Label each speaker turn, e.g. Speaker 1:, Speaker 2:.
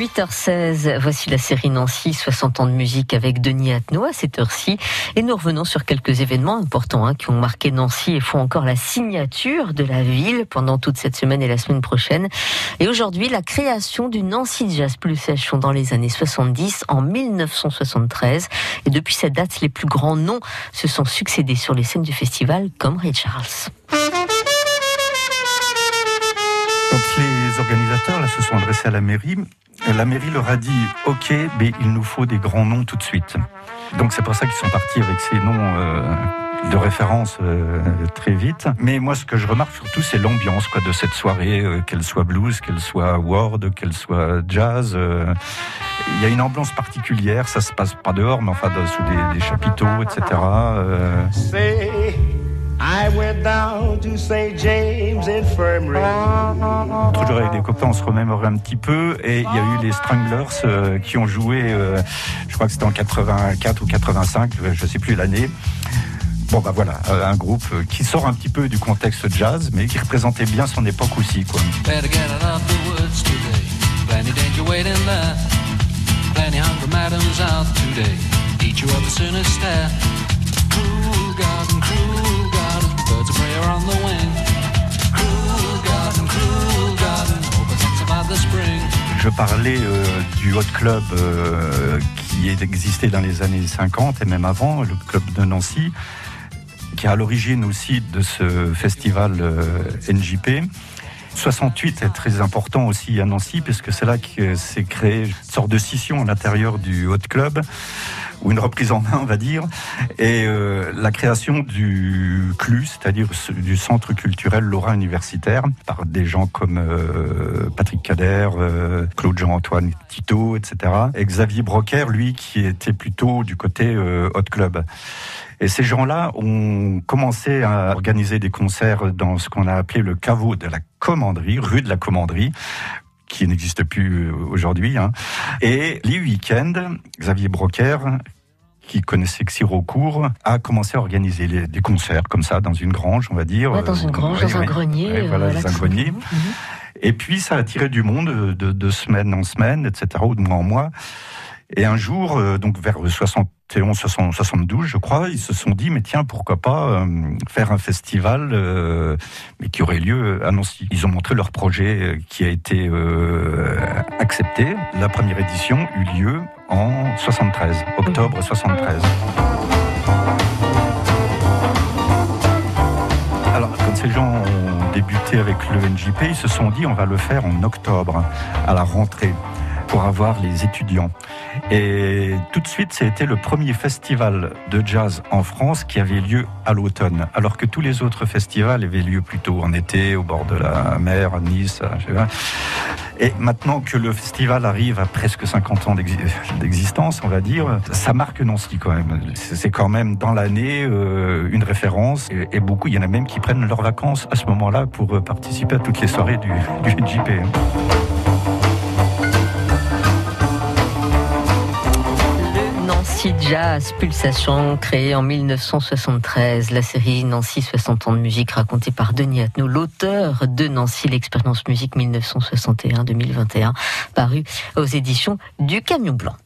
Speaker 1: 8h16, voici la série Nancy, 60 ans de musique avec Denis Atno à cette heure-ci. Et nous revenons sur quelques événements importants hein, qui ont marqué Nancy et font encore la signature de la ville pendant toute cette semaine et la semaine prochaine. Et aujourd'hui, la création du Nancy Jazz Pulsation dans les années 70 en 1973. Et depuis cette date, les plus grands noms se sont succédés sur les scènes du festival comme Ray Charles.
Speaker 2: Donc les organisateurs se sont adressés à la mairie. La mairie leur a dit OK, mais il nous faut des grands noms tout de suite. Donc c'est pour ça qu'ils sont partis avec ces noms euh, de référence euh, très vite. Mais moi, ce que je remarque surtout, c'est l'ambiance quoi de cette soirée, euh, qu'elle soit blues, qu'elle soit world, qu'elle soit jazz. euh, il y a une ambiance particulière. Ça se passe pas dehors, mais enfin sous des chapiteaux, etc.
Speaker 3: I went down to St. James Infirmary.
Speaker 2: L'autre jour avec des copains, on se remémorait un petit peu et il y a eu les Stranglers euh, qui ont joué, euh, je crois que c'était en 84 ou 85, euh, je sais plus l'année. Bon bah voilà, euh, un groupe qui sort un petit peu du contexte jazz, mais qui représentait bien son époque aussi. Quoi. Je parlais euh, du Hot Club euh, qui existait dans les années 50 et même avant, le club de Nancy, qui est à l'origine aussi de ce festival euh, NJP. 68 est très important aussi à Nancy, puisque c'est là que s'est créé une sorte de scission à l'intérieur du Hot Club, ou une reprise en main, on va dire, et euh, la création du CLU, c'est-à-dire ce- du Centre culturel Lorrain universitaire, par des gens comme euh, Patrick Cader, euh, Claude Jean-Antoine Tito, etc. Et Xavier Brocker, lui, qui était plutôt du côté Hot Club. Et ces gens-là ont commencé à organiser des concerts dans ce qu'on a appelé le caveau de la commanderie, rue de la commanderie, qui n'existe plus euh, aujourd'hui. hein. Et les week-ends, Xavier Brocker, qui connaissait Xirocourt, a commencé à organiser les- des concerts comme ça, dans une grange, on va dire.
Speaker 1: Ouais, dans une
Speaker 2: Euh,
Speaker 1: grange,
Speaker 2: ouais,
Speaker 1: dans un grenier. Euh,
Speaker 2: voilà,
Speaker 1: voilà,
Speaker 2: dans un
Speaker 1: tout
Speaker 2: grenier.
Speaker 1: simplement. Mhm.
Speaker 2: Et puis, ça a attiré du monde de, de semaine en semaine, etc., ou de mois en mois. Et un jour, euh, donc vers 71, 60, 72, je crois, ils se sont dit, mais tiens, pourquoi pas euh, faire un festival, euh, mais qui aurait lieu à Nancy. Ils ont montré leur projet qui a été accepté. La première édition eut lieu en 73, octobre 73. Alors, quand ces gens ont débuté avec le NJP, ils se sont dit on va le faire en octobre, à la rentrée, pour avoir les étudiants. Et tout de suite, c'était le premier festival de jazz en France qui avait lieu à l'automne, alors que tous les autres festivals avaient lieu plutôt en été, au bord de la mer, à Nice. Et maintenant que le festival arrive à presque 50 ans d'exi- d'existence, on va dire, ça marque Nancy quand même. C'est quand même dans l'année euh, une référence. Et, beaucoup, il y en a même qui prennent leurs vacances à ce moment-là pour euh, participer à toutes les soirées du, du NJP.
Speaker 1: Jazz Pulsation, créée en 1973. La série Nancy 60 ans de musique racontée par Denis Atnou, l'auteur de Nancy, l'expérience musique 1961-2021, parue aux éditions du Camion Blanc.